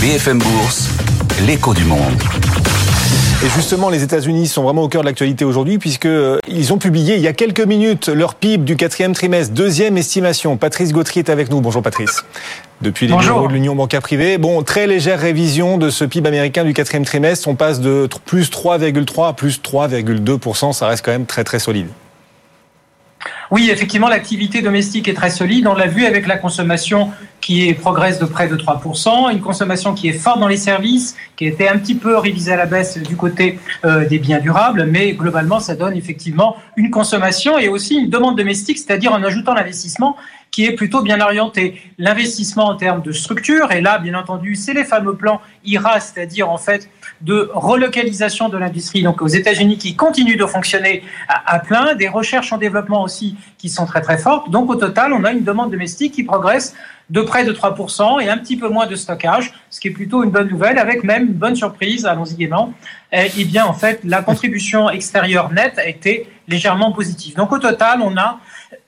BFM Bourse, l'écho du monde. Et justement, les États-Unis sont vraiment au cœur de l'actualité aujourd'hui puisqu'ils euh, ont publié il y a quelques minutes leur PIB du quatrième trimestre, deuxième estimation. Patrice Gautry est avec nous. Bonjour Patrice. Depuis les bureaux de l'Union bancaire privée, bon, très légère révision de ce PIB américain du quatrième trimestre. On passe de plus 3,3 à plus 3,2% Ça reste quand même très très solide. Oui, effectivement, l'activité domestique est très solide. On l'a vu avec la consommation qui progresse de près de 3%, une consommation qui est forte dans les services, qui a été un petit peu révisée à la baisse du côté euh, des biens durables, mais globalement, ça donne effectivement une consommation et aussi une demande domestique, c'est-à-dire en ajoutant l'investissement qui est plutôt bien orienté. L'investissement en termes de structure, et là, bien entendu, c'est les fameux plans IRA, c'est-à-dire en fait de relocalisation de l'industrie, donc aux États-Unis qui continuent de fonctionner à, plein, des recherches en développement aussi qui sont très très fortes. Donc au total, on a une demande domestique qui progresse de près de 3% et un petit peu moins de stockage, ce qui est plutôt une bonne nouvelle, avec même une bonne surprise, allons-y gaiement. Eh, eh bien, en fait, la contribution extérieure nette a été légèrement positive. Donc au total, on a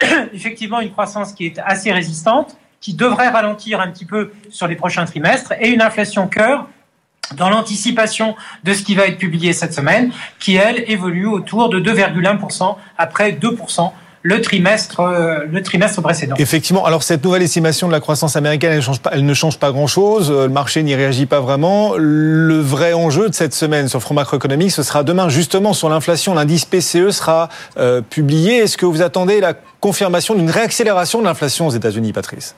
effectivement une croissance qui est assez résistante, qui devrait ralentir un petit peu sur les prochains trimestres, et une inflation cœur dans l'anticipation de ce qui va être publié cette semaine, qui, elle, évolue autour de 2,1% après 2% le trimestre, euh, le trimestre précédent. Effectivement. Alors cette nouvelle estimation de la croissance américaine, elle, change pas, elle ne change pas grand-chose. Euh, le marché n'y réagit pas vraiment. Le vrai enjeu de cette semaine sur le front macroéconomique, ce sera demain justement sur l'inflation. L'indice PCE sera euh, publié. Est-ce que vous attendez la confirmation d'une réaccélération de l'inflation aux États-Unis, Patrice?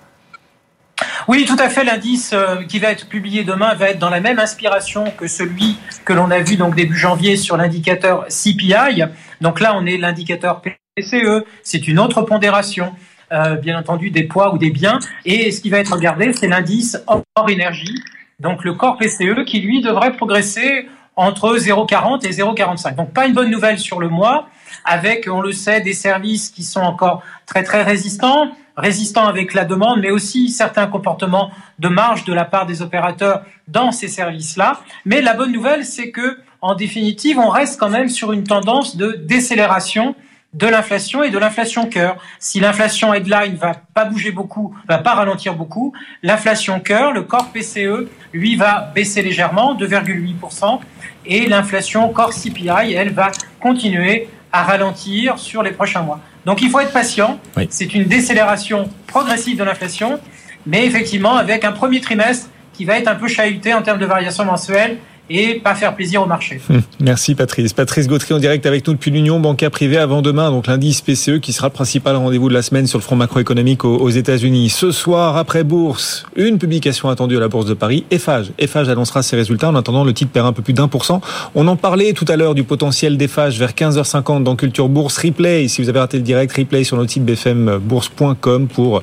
Oui, tout à fait. L'indice qui va être publié demain va être dans la même inspiration que celui que l'on a vu donc début janvier sur l'indicateur CPI. Donc là, on est l'indicateur PCE, c'est une autre pondération. Euh, bien entendu des poids ou des biens. Et ce qui va être regardé, c'est l'indice hors énergie, donc le corps PCE, qui lui devrait progresser entre 0,40 et 0,45. Donc pas une bonne nouvelle sur le mois, avec, on le sait, des services qui sont encore très très résistants, résistants avec la demande, mais aussi certains comportements de marge de la part des opérateurs dans ces services-là. Mais la bonne nouvelle, c'est que, en définitive, on reste quand même sur une tendance de décélération de l'inflation et de l'inflation cœur. Si l'inflation headline va pas bouger beaucoup, va pas ralentir beaucoup, l'inflation cœur, le corps PCE, lui va baisser légèrement, 2,8%, et l'inflation corps CPI, elle va continuer à ralentir sur les prochains mois. Donc il faut être patient. C'est une décélération progressive de l'inflation, mais effectivement avec un premier trimestre qui va être un peu chahuté en termes de variation mensuelle et pas faire plaisir au marché. Hum, merci Patrice. Patrice Gautry en direct avec nous depuis l'Union bancaire privée avant demain, donc l'indice PCE qui sera le principal rendez-vous de la semaine sur le front macroéconomique aux États-Unis. Ce soir, après bourse, une publication attendue à la Bourse de Paris, Eiffage. Eiffage annoncera ses résultats. En attendant, le titre perd un peu plus d'un pour cent. On en parlait tout à l'heure du potentiel d'Eiffage vers 15h50 dans Culture Bourse. Replay, si vous avez raté le direct, replay sur notre site bfmbourse.com pour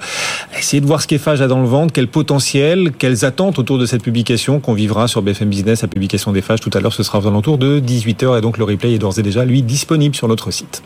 essayer de voir ce qu'Eiffage a dans le ventre, quel potentiel, quelles attentes autour de cette publication qu'on vivra sur BFM Business, la publication des phages tout à l'heure. Ce sera aux alentours de 18h et donc le replay est d'ores et déjà, lui, disponible sur notre site.